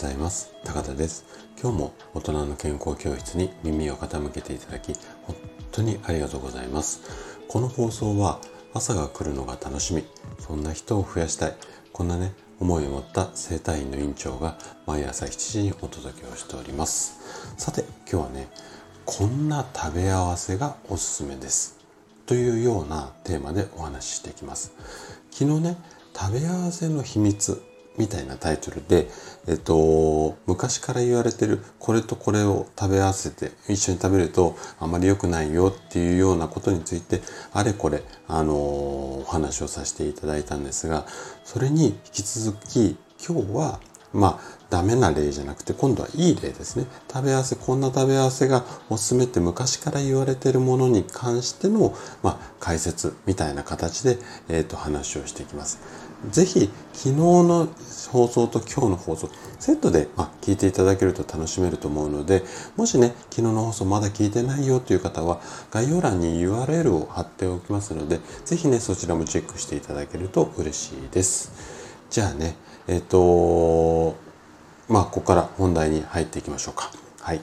ざいます。高田です。今日も大人の健康教室に耳を傾けていただき本当にありがとうございます。この放送は朝が来るのが楽しみ。そんな人を増やしたい。こんなね思いを持った生体院の院長が毎朝7時にお届けをしております。さて今日はねこんな食べ合わせがおすすめです。というようなテーマでお話ししていきます。昨日ね食べ合わせの秘密みたいなタイトルで、えっと、昔から言われてるこれとこれを食べ合わせて一緒に食べるとあまり良くないよっていうようなことについてあれこれ、あのお話をさせていただいたんですがそれに引き続き今日はまあダメな例じゃなくて今度はいい例ですね。食べ合わせこんな食べ合わせがおすすめって昔から言われてるものに関しての、まあ、解説みたいな形で、えーと、話をしていきます。是非昨日の放送と今日の放送セットで、まあ、聞いていただけると楽しめると思うのでもしね昨日の放送まだ聞いてないよという方は概要欄に URL を貼っておきますので是非ねそちらもチェックしていただけると嬉しいです。じゃあねえっ、ー、とまあ、ここから本題に入っていきましょうか。はい。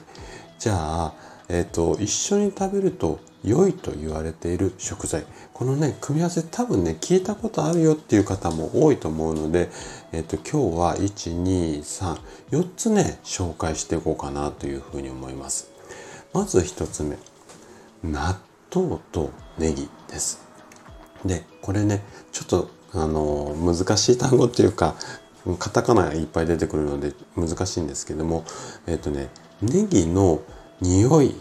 じゃあ、えっ、と、一緒に食べると良いと言われている食材。このね、組み合わせ多分ね、聞いたことあるよっていう方も多いと思うので、えっ、と、今日は1、2、3、4つね、紹介していこうかなというふうに思います。まず1つ目。納豆とネギです。で、これね、ちょっとあの難しい単語っていうかカタカナがいっぱい出てくるので難しいんですけどもえっ、とねネギの匂い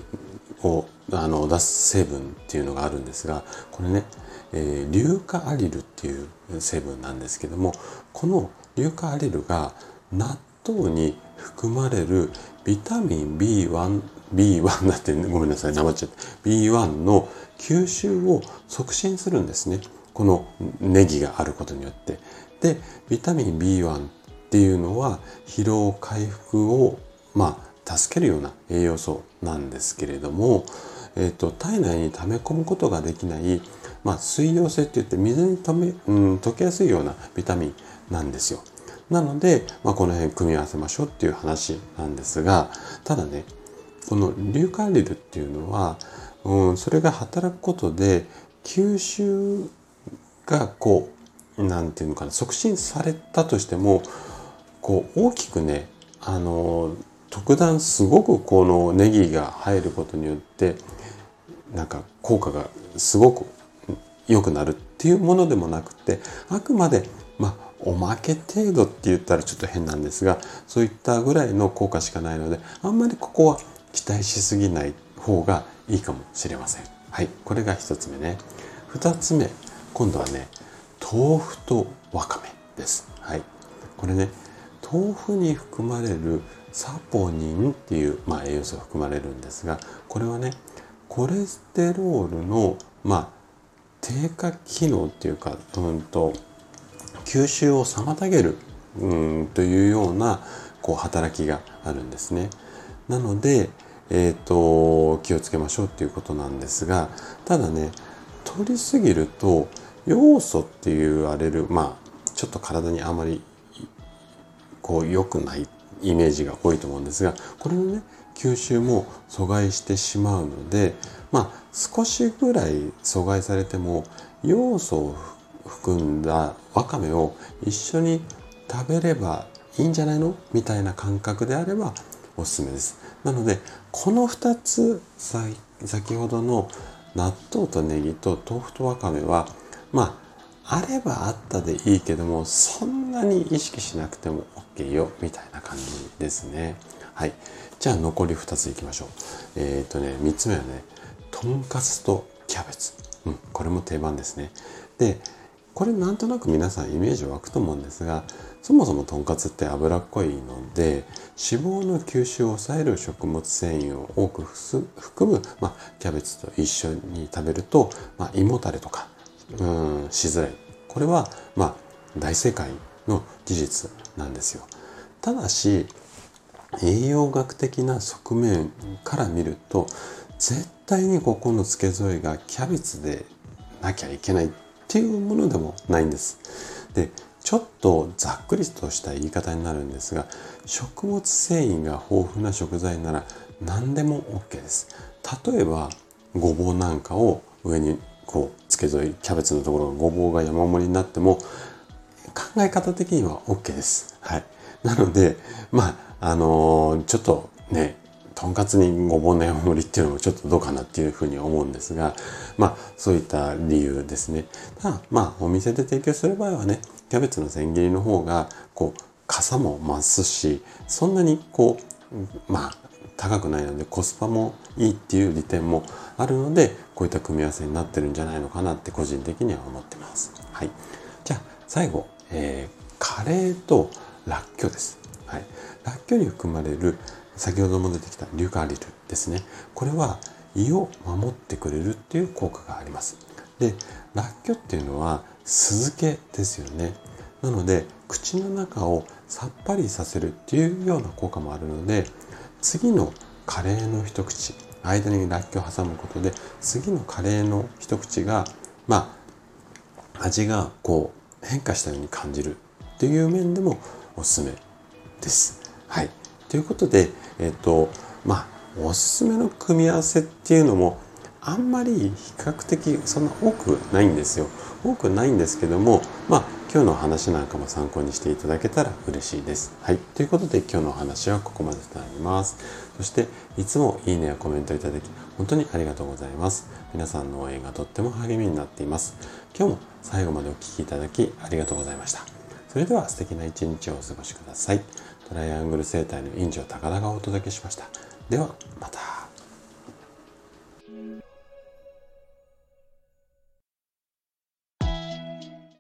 をあの出す成分っていうのがあるんですがこれね、えー、硫化アリルっていう成分なんですけどもこの硫化アリルが納豆に含まれるビタミン B1 B1 だってごめんなさい生っちゃって B1 の吸収を促進するんですね。このネギがあることによって。でビタミン B1 っていうのは疲労回復をまあ助けるような栄養素なんですけれども、えーと、体内に溜め込むことができない、まあ、水溶性っていって水に止め、うん、溶けやすいようなビタミンなんですよ。なので、まあ、この辺組み合わせましょうっていう話なんですがただねこの硫化リルっていうのは、うん、それが働くことで吸収がこうなんていうのかな促進されたとしてもこう大きくねあの特段すごくこのネギが入ることによってなんか効果がすごく良くなるっていうものでもなくてあくまでまあおまけ程度って言ったらちょっと変なんですがそういったぐらいの効果しかないのであんまりここは期待しすぎない方がいいかもしれません。はい、これが1つ目ね。2つ目今度はね豆腐とわかめです。はい。これね、豆腐に含まれるサポニンっていう、まあ、栄養素が含まれるんですが、これはね、コレステロールの、まあ、低下機能っていうか、うんと、吸収を妨げる、うん、というようなこう働きがあるんですね。なので、えーと気をつけましょうっていうことなんですがただね取りすぎると要素って言われるまあちょっと体にあまりこう良くないイメージが多いと思うんですがこれのね吸収も阻害してしまうのでまあ少しぐらい阻害されても要素を含んだわかめを一緒に食べればいいんじゃないの？みたいな感覚であればおすすめです。なのでこの2つ先ほどの納豆とネギと豆腐とわかめはまああればあったでいいけどもそんなに意識しなくても OK よみたいな感じですね。はい。じゃあ残り2ついきましょう。えっ、ー、とね3つ目はねとんかつとキャベツ。うんこれも定番ですね。でこれなんとなく皆さんイメージ湧くと思うんですがそもそもとんかつって脂っこいので脂肪の吸収を抑える食物繊維を多く含む、まあ、キャベツと一緒に食べると、まあ、胃もたれとかうんしづらい。これはまあ大正解の事実なんですよ。ただし栄養学的な側面から見ると絶対にここの付け添えがキャベツでなきゃいけないっていうものでもないんです。でちょっとざっくりとした言い方になるんですが食物繊維が豊富な食材なら何でも OK です。例えばごぼうなんかを上にこう付け添いキャベツのところがごぼうが山盛りになっても考え方的には OK です。はい。なので、まあ、あのー、ちょっとね、とんかつにごぼうの山盛りっていうのもちょっとどうかなっていうふうに思うんですが、まあ、そういった理由ですね。ただ、まあ、お店で提供する場合はね、キャベツの千切りの方が、こう、傘も増すし、そんなにこう、まあ、高くないのでコスパもいいっていう利点もあるのでこういった組み合わせになってるんじゃないのかなって個人的には思ってます。はい、じゃあ最後、えー、カレーとラッキョです。はい、ラッキョに含まれる先ほども出てきたリュカリルですね。これは胃を守ってくれるっていう効果があります。で、ラッキョっていうのは酢漬けですよね。なので口の中をさっぱりさせるっていうような効果もあるので次のカレーの一口間にらっきょうを挟むことで次のカレーの一口がまあ味がこう変化したように感じるっていう面でもおすすめです。はい、ということで、えっ、ー、とまあおすすめの組み合わせっていうのもあんまり比較的そんな多くないんですよ。多くないんですけどもまあ今日の話なんかも参考にしていただけたら嬉しいです。はい。ということで今日のお話はここまでとなります。そしていつもいいねやコメントいただき本当にありがとうございます。皆さんの応援がとっても励みになっています。今日も最後までお聴きいただきありがとうございました。それでは素敵な一日をお過ごしください。トライアングル生態の院長高田がお届けしました。ではまた。